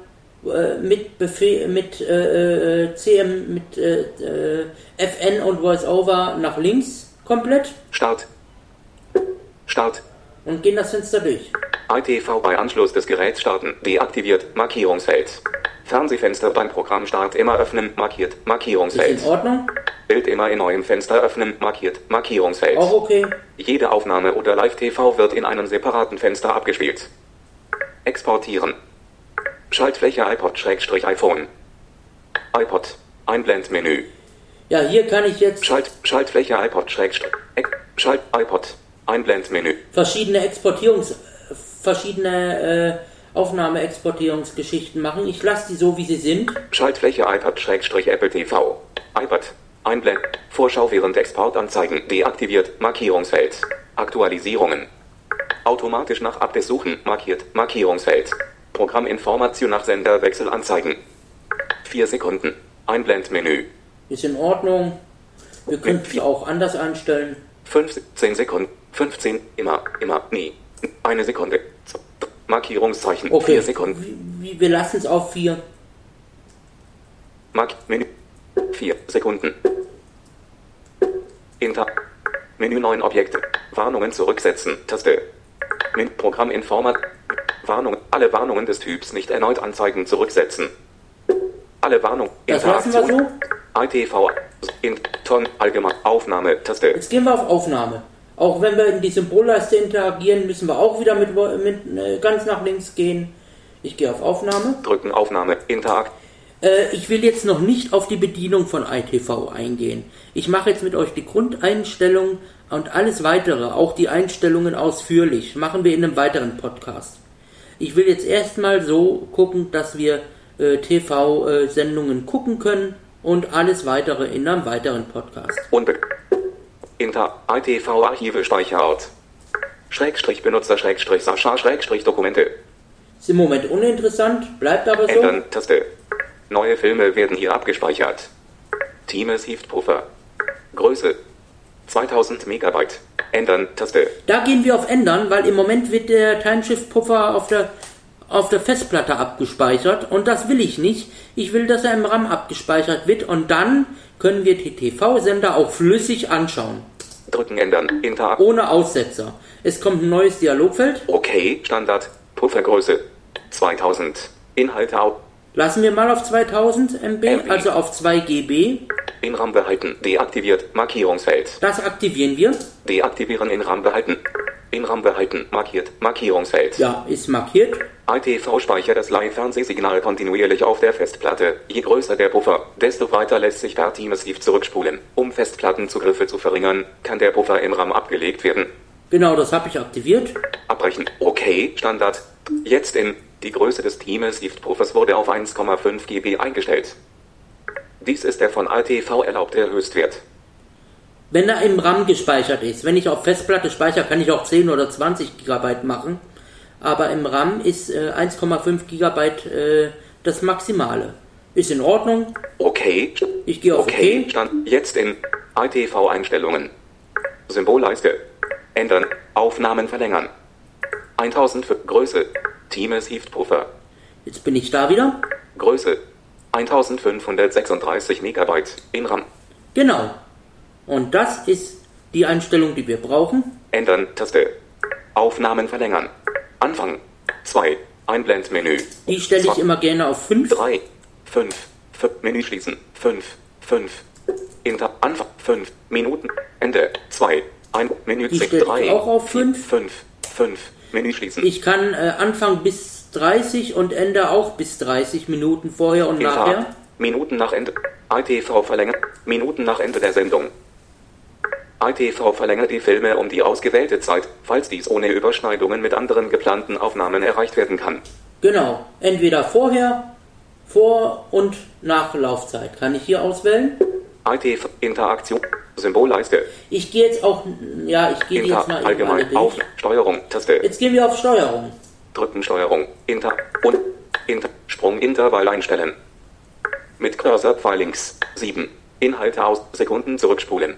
äh, mit Befehl mit äh, äh, CM mit äh, äh, FN und VoiceOver nach links komplett Start. Start. Und gehen das Fenster durch. ITV bei Anschluss des Geräts starten. Deaktiviert. Markierungsfeld. Fernsehfenster beim Programmstart immer öffnen. Markiert. Ist Markierungsfeld. in Ordnung? Bild immer in neuem Fenster öffnen. Markiert. Markierungsfeld. Auch okay. Jede Aufnahme oder Live-TV wird in einem separaten Fenster abgespielt. Exportieren. Schaltfläche iPod-iPhone. iPod. Einblendmenü. Ja, hier kann ich jetzt Schalt, Schaltfläche iPod Schrägstrich. Schalt iPod. Einblendmenü. verschiedene Exportierungs verschiedene äh, Aufnahme-Exportierungsgeschichten machen. Ich lasse die so, wie sie sind. Schaltfläche iPad Schrägstrich Apple TV. iPad. Einblend. Vorschau während Export anzeigen. Deaktiviert. Markierungsfeld. Aktualisierungen. Automatisch nach Updates suchen. Markiert. Markierungsfeld. Programminformation nach Senderwechsel anzeigen. 4 Sekunden. Einblendmenü. Ist in Ordnung. Wir können es auch anders einstellen. 15 Sekunden. 15. Immer, immer, nie. Eine Sekunde. Markierungszeichen. Okay, 4 Sekunden. Wie- wir lassen es auf 4. Mark Menü. 4 Sekunden. Inter. Menü 9 Objekte. Warnungen zurücksetzen. Taste. Menü Programminformat. Warnungen. Alle Warnungen des Typs nicht erneut anzeigen zurücksetzen. Alle Warnungen. Das lassen wir so. ITV. In Ton. Allgemein. Aufnahme. Taste. Jetzt gehen wir auf Aufnahme. Auch wenn wir in die Symbolleiste interagieren, müssen wir auch wieder mit, mit äh, ganz nach links gehen. Ich gehe auf Aufnahme. Drücken Aufnahme. Interakt. Äh, ich will jetzt noch nicht auf die Bedienung von ITV eingehen. Ich mache jetzt mit euch die Grundeinstellungen und alles weitere, auch die Einstellungen ausführlich, machen wir in einem weiteren Podcast. Ich will jetzt erstmal so gucken, dass wir äh, TV-Sendungen gucken können und alles weitere in einem weiteren Podcast. Unbe Inter ITV Archive Speicherort. Schrägstrich Benutzer Schrägstrich Sascha Schrägstrich Dokumente. Ist im Moment uninteressant, bleibt aber so. Ändern Taste. Neue Filme werden hier abgespeichert. Team Sieved Puffer. Größe 2000 Megabyte. Ändern Taste. Da gehen wir auf Ändern, weil im Moment wird der Timeshift-Puffer auf der, auf der Festplatte abgespeichert und das will ich nicht. Ich will, dass er im RAM abgespeichert wird und dann können wir die TV-Sender auch flüssig anschauen, Drücken ändern. Interakt. ohne Aussetzer. Es kommt ein neues Dialogfeld. Okay. Standard. Puffergröße 2000. Inhalte auf. Lassen wir mal auf 2000 MB, MB. also auf 2 GB. In RAM behalten. Deaktiviert. Markierungsfeld. Das aktivieren wir. Deaktivieren in RAM behalten. In RAM behalten. Markiert. Markierungsfeld. Ja, ist markiert. ITV speichert das Live-Fernsehsignal kontinuierlich auf der Festplatte. Je größer der Puffer, desto weiter lässt sich per Teamsieve zurückspulen. Um Festplattenzugriffe zu verringern, kann der Puffer im RAM abgelegt werden. Genau, das habe ich aktiviert. Abbrechen. Okay, Standard. Jetzt in. Die Größe des Teamsieve-Puffers wurde auf 1,5 GB eingestellt. Dies ist der von ITV erlaubte Höchstwert. Wenn er im RAM gespeichert ist. Wenn ich auf Festplatte speichere, kann ich auch 10 oder 20 Gigabyte machen. Aber im RAM ist äh, 1,5 Gigabyte äh, das Maximale. Ist in Ordnung. Okay. Ich gehe auf Okay, OK. Stand jetzt in ITV-Einstellungen. Symbolleiste. Ändern. Aufnahmen verlängern. 1000 für Größe. Teamsieve Puffer. Jetzt bin ich da wieder. Größe 1536 Megabyte in RAM. Genau. Und das ist die Einstellung, die wir brauchen. Ändern Taste. Aufnahmen verlängern. Anfang 2. Einblendmenü. Die stelle ich immer gerne auf 5. 3. 5. 5. Menü schließen. 5. 5. Inter Anfang 5. Minuten. Ende 2. Ein Menü Die Zick stelle ich 3. auch auf fünf. 5. 5. Menü schließen. Ich kann äh, Anfang bis 30 und Ende auch bis 30 Minuten vorher und nachher. Inter Minuten nach Ende. ITV verlängert. Minuten nach Ende der Sendung. ITV verlängert die Filme um die ausgewählte Zeit, falls dies ohne Überschneidungen mit anderen geplanten Aufnahmen erreicht werden kann. Genau. Entweder vorher, vor und nach Laufzeit. Kann ich hier auswählen. ITV Interaktion Symbolleiste Ich gehe jetzt auch, ja, ich gehe jetzt mal allgemein auf Steuerung Taste Jetzt gehen wir auf Steuerung. drücken Steuerung Inter und Inter Sprungintervall einstellen. Mit Cursor Pfeil links 7 Inhalte aus Sekunden zurückspulen.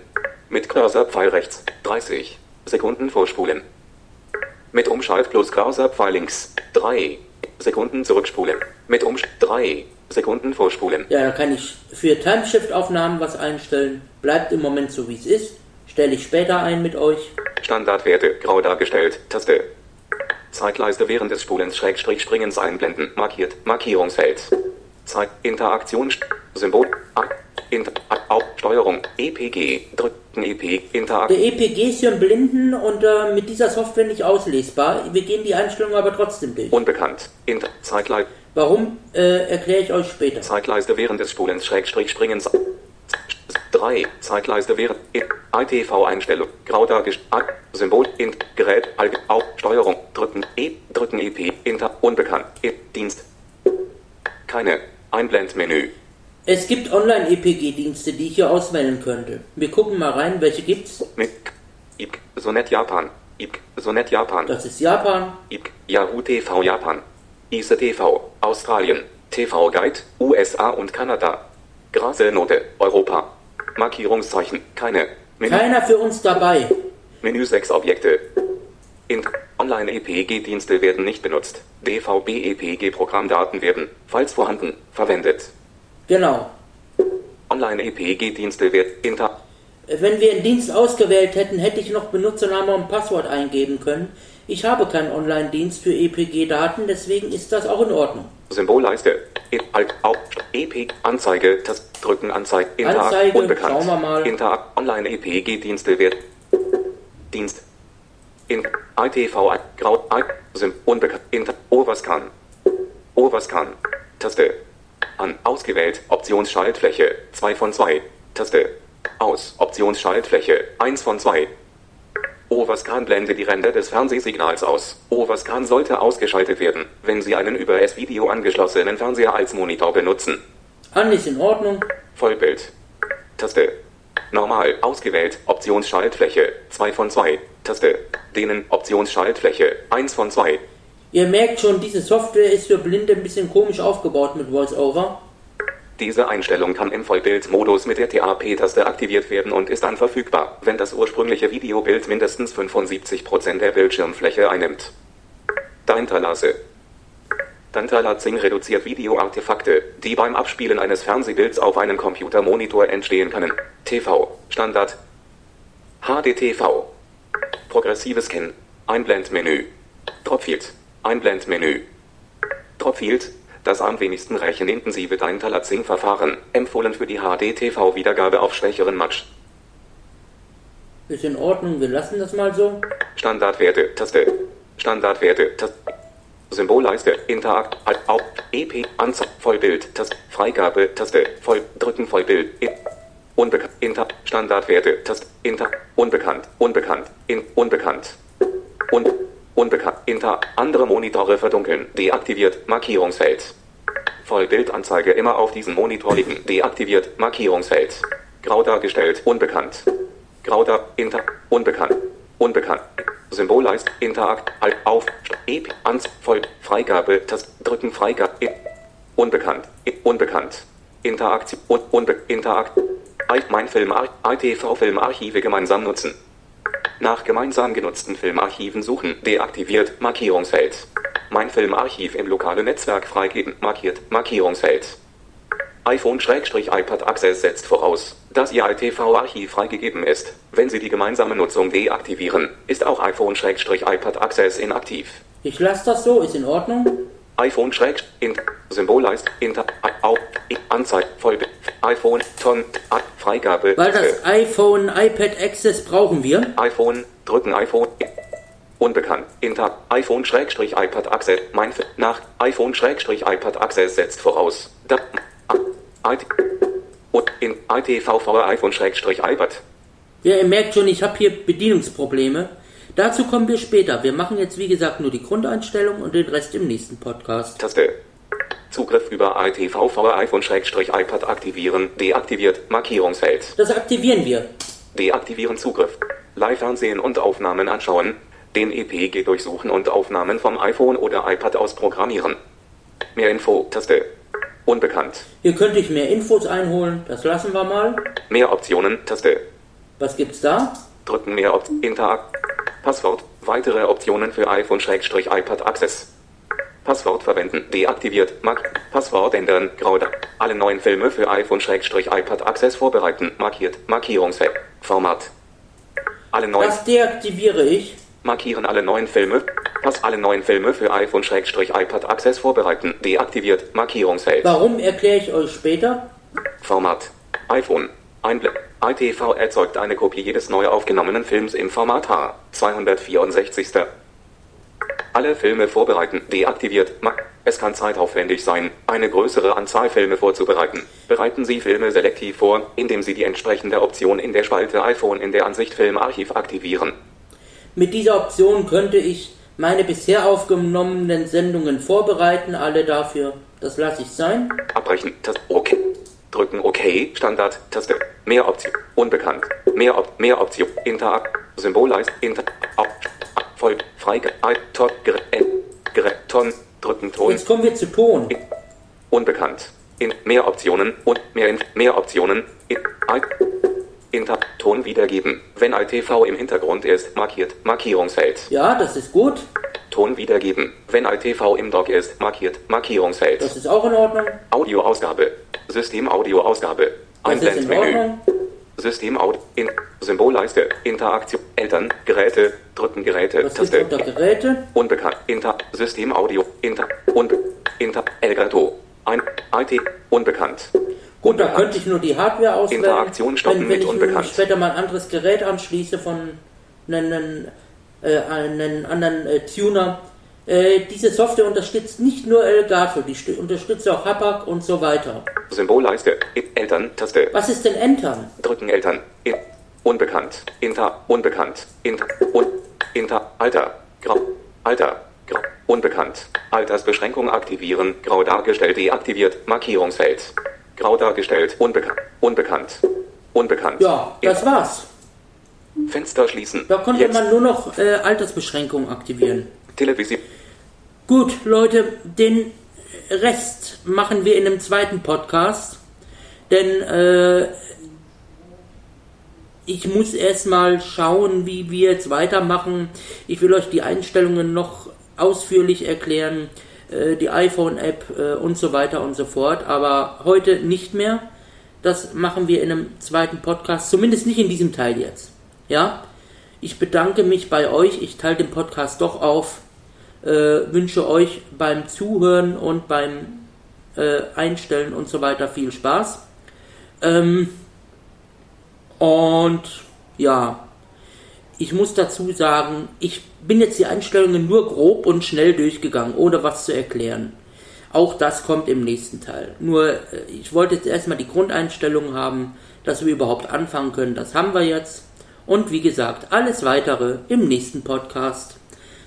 Mit Cursor Pfeil rechts 30 Sekunden vorspulen. Mit Umschalt plus Cursor Pfeil links 3 Sekunden zurückspulen. Mit Umsch 3 Sekunden vorspulen. Ja, da kann ich für Timeshift-Aufnahmen was einstellen. Bleibt im Moment so, wie es ist. Stelle ich später ein mit euch. Standardwerte grau dargestellt. Taste. Zeitleiste während des Spulens Schrägstrich Springens einblenden. Markiert. Markierungsfeld. Zeit. Interaktion. Symbol. A. Inter. A. Auf. Steuerung. EPG. Drücken EP. Interaktion. Der EPG ist hier im Blinden und äh, mit dieser Software nicht auslesbar. Wir gehen die Einstellungen aber trotzdem durch. Unbekannt. Inter. Zeitleiste. Warum, äh, erkläre ich euch später. Zeitleiste während des Spulens Schrägstrich Springens. 3. Zeitleiste während ITV-Einstellung. Grau dargestellt. Symbol. Int. Gerät. Allg. Auf. Steuerung. Drücken. E. Drücken EP. Inter. Unbekannt. E. Dienst. Keine. Einblendmenü. Es gibt Online-EPG-Dienste, die ich hier auswählen könnte. Wir gucken mal rein, welche gibt's. Mit IPK, Sonet Japan, IPK, Sonet Japan, Das ist Japan, IPK, Yahoo TV Japan, ISA TV, Australien, TV Guide, USA und Kanada, Grase Note, Europa, Markierungszeichen. Keine. Menü, Keiner für uns dabei. Menü 6 Objekte. In Online-EPG-Dienste werden nicht benutzt. DVB-EPG-Programmdaten werden, falls vorhanden, verwendet. Genau. Online-EPG-Dienste werden inter Wenn wir einen Dienst ausgewählt hätten, hätte ich noch Benutzername und Passwort eingeben können. Ich habe keinen Online-Dienst für EPG-Daten, deswegen ist das auch in Ordnung. Symbolleiste. Alt Auf EP Anzeige das drücken Anzeige Interakt Anzeige, unbekannt. schauen wir mal. Interakt Online EPG Dienste wird Dienst. In ITV Grau Sim unbekannt. Inter Overscan. Overscan. Taste. An ausgewählt. Optionsschaltfläche. 2 von 2 Taste. Aus. Optionsschaltfläche. 1 von 2 Overscan blende die Ränder des Fernsehsignals aus. Overscan sollte ausgeschaltet werden, wenn Sie einen über S-Video angeschlossenen Fernseher als Monitor benutzen. Ist in Ordnung. Vollbild. Taste. Normal ausgewählt. Optionsschaltfläche 2 von 2. Taste. Dehnen. Optionsschaltfläche 1 von 2. Ihr merkt schon, diese Software ist für Blinde ein bisschen komisch aufgebaut mit VoiceOver. Diese Einstellung kann im Vollbildmodus mit der TAP-Taste aktiviert werden und ist dann verfügbar, wenn das ursprüngliche Videobild mindestens 75% der Bildschirmfläche einnimmt. Dahinterlasse. Dantalatzing reduziert Videoartefakte, die beim Abspielen eines Fernsehbilds auf einem Computermonitor entstehen können. TV, Standard. HDTV. Progressives Scan. Einblendmenü. Dropfield. Einblendmenü. Dropfield. Das am wenigsten rechenintensive Daintalatzing-Verfahren, empfohlen für die HDTV-Wiedergabe auf schwächeren Match. Ist in Ordnung, wir lassen das mal so. Standardwerte, Taste. Standardwerte, Taste. Symbolleiste, Interakt, Alt, Auf, EP, Anzeige, Vollbild, Taste, Freigabe, Taste, Voll, drücken Vollbild, Unbekannt, Inter, Standardwerte, Taste, Inter, unbekannt, unbekannt, in, unbekannt, un, unbekannt, Inter, andere Monitore verdunkeln, deaktiviert, Markierungsfeld. Vollbildanzeige immer auf diesem Monitor liegen, deaktiviert, Markierungsfeld. Grau dargestellt, unbekannt. Grau da, Inter, unbekannt, unbekannt. Symbolleist, Interakt, Alt, Auf, EP, Ans, Voll, Freigabe, Tast, drücken. Freigabe, I, unbekannt, I, unbekannt. Interaktion, un, unbe, Interakt, I, mein Film, ITV-Filmarchive gemeinsam nutzen. Nach gemeinsam genutzten Filmarchiven suchen, deaktiviert, Markierungsfeld. Mein Filmarchiv im lokalen Netzwerk freigeben, markiert, Markierungsfeld. iPhone-iPad Access setzt voraus, dass Ihr ITV-Archiv freigegeben ist. Wenn Sie die gemeinsame Nutzung deaktivieren, ist auch iPhone-iPad Access inaktiv. Ich lasse das so, ist in Ordnung. iPhone in Symbolleist Inter auf Anzeige Vollbild iPhone Ton Freigabe Weil das iPhone, iPad Access brauchen wir. iPhone drücken iPhone unbekannt Inter iPhone Schrägstrich iPad Access mein nach iPhone Schrägstrich iPad Access setzt voraus da, IT, und in ITV vor iPhone Schrägstrich iPad Ja, ihr merkt schon, ich habe hier Bedienungsprobleme. Dazu kommen wir später. Wir machen jetzt, wie gesagt, nur die Grundeinstellung und den Rest im nächsten Podcast. Taste Zugriff über ITV vor iPhone Schrägstrich iPad aktivieren deaktiviert Markierungsfeld Das aktivieren wir. Deaktivieren Zugriff. Live-Fernsehen und Aufnahmen anschauen. Den EPG durchsuchen und Aufnahmen vom iPhone oder iPad aus programmieren. Mehr Info, Taste. Unbekannt. Hier könnte ich mehr Infos einholen. Das lassen wir mal. Mehr Optionen, Taste. Was gibt's da? Drücken mehr Op Interakt. Passwort. Weitere Optionen für iPhone-iPad Access. Passwort verwenden. Deaktiviert. Mark. Passwort ändern. Grau. Alle neuen Filme für iPhone-iPad Access vorbereiten. Markiert. Markierungsfeld. Format. Alle neuen. Das deaktiviere ich. Markieren alle neuen Filme. Pass alle neuen Filme für iPhone-iPad Access vorbereiten. Deaktiviert. Markierungsfeld. Warum erkläre ich euch später? Format. iPhone. Einblick. ITV erzeugt eine Kopie jedes neu aufgenommenen Films im Format H. 264. Alle Filme vorbereiten. Deaktiviert. Es kann zeitaufwendig sein, eine größere Anzahl Filme vorzubereiten. Bereiten Sie Filme selektiv vor, indem Sie die entsprechende Option in der Spalte iPhone in der Ansicht Filmarchiv aktivieren. Mit dieser Option könnte ich meine bisher aufgenommenen Sendungen vorbereiten. Alle dafür. Das lasse ich sein. Abbrechen. Taste. OK. Drücken OK. Standard. Taste. Mehr Option. Unbekannt. Mehr Op Mehr Option. Interakt. Symbolleist. Inter. Voll. Freige. I. Ton. Gerät. Gerät. Ton. Drücken Ton. Jetzt kommen wir zu Ton. Unbekannt. In mehr Optionen und mehr in mehr Optionen. In, I, Inter Ton wiedergeben. Wenn ITV im Hintergrund ist, markiert Markierungsfeld. Ja, das ist gut. Ton wiedergeben. Wenn ITV im Dock ist, markiert Markierungsfeld. Das ist auch in Ordnung. Audioausgabe. System Audioausgabe. Ordnung. System Aud in Symbolleiste. Interaktion. Eltern. Geräte. Drücken Geräte. Ist Taste. unter Geräte. Unbekannt. Inter. System Audio. Inter. Unbe. Inter. Elgato. Ein. IT. Unbekannt. Gut, da könnte ich nur die Hardware auswählen. Interaktion stoppen wenn, wenn mit ich unbekannt. später mal ein anderes Gerät anschließe von einem, äh, anderen äh, Tuner. Äh, diese Software unterstützt nicht nur Elgato, die unterstützt auch Habak und so weiter. Symbolleiste. I- Eltern. Taste. Was ist denn Entern? Drücken Eltern. In, unbekannt. Inter. Unbekannt. Inter. Un, inter. Alter. Grau. Alter. Grau. Unbekannt. Altersbeschränkung aktivieren. Grau dargestellt deaktiviert. Markierungsfeld. Grau dargestellt. Unbekannt. Unbekannt. Unbekannt. Ja, das war's. Fenster schließen. Da konnte Jetzt. man nur noch äh, Altersbeschränkungen aktivieren. Television. Gut, Leute, den Rest machen wir in einem zweiten Podcast. Denn äh, ich muss erstmal schauen, wie wir jetzt weitermachen. Ich will euch die Einstellungen noch ausführlich erklären, äh, die iPhone-App äh, und so weiter und so fort. Aber heute nicht mehr. Das machen wir in einem zweiten Podcast, zumindest nicht in diesem Teil jetzt. Ja, ich bedanke mich bei euch. Ich teile den Podcast doch auf äh, wünsche euch beim Zuhören und beim äh, Einstellen und so weiter viel Spaß. Ähm, und ja, ich muss dazu sagen, ich bin jetzt die Einstellungen nur grob und schnell durchgegangen, ohne was zu erklären. Auch das kommt im nächsten Teil. Nur, äh, ich wollte jetzt erstmal die Grundeinstellungen haben, dass wir überhaupt anfangen können. Das haben wir jetzt. Und wie gesagt, alles weitere im nächsten Podcast.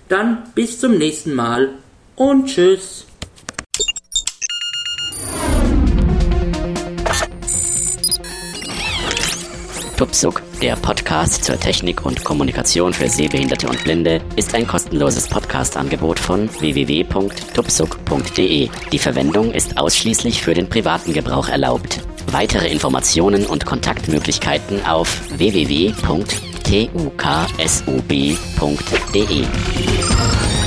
Dann bis zum nächsten Mal und tschüss. Tupsuk, der Podcast zur Technik und Kommunikation für Sehbehinderte und Blinde, ist ein kostenloses Podcast-Angebot von www.tupsuk.de. Die Verwendung ist ausschließlich für den privaten Gebrauch erlaubt. Weitere Informationen und Kontaktmöglichkeiten auf www.tuksub.de.